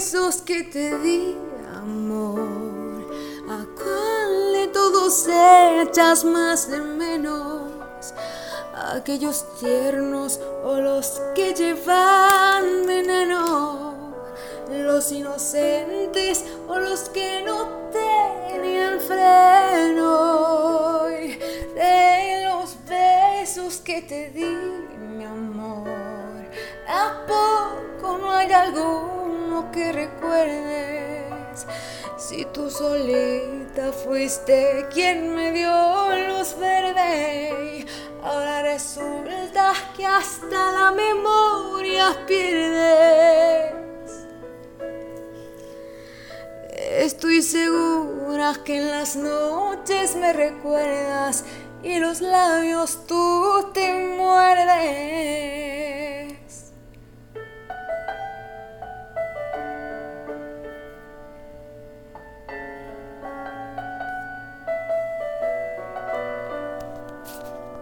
besos que te di amor a cuál de todos echas más de menos. Aquellos tiernos o los que llevan veneno, los inocentes o los que no que recuerdes? Si tú solita fuiste quien me dio luz verde, ahora resulta que hasta la memoria pierdes. Estoy segura que en las noches me recuerdas y los labios tú te muerdes.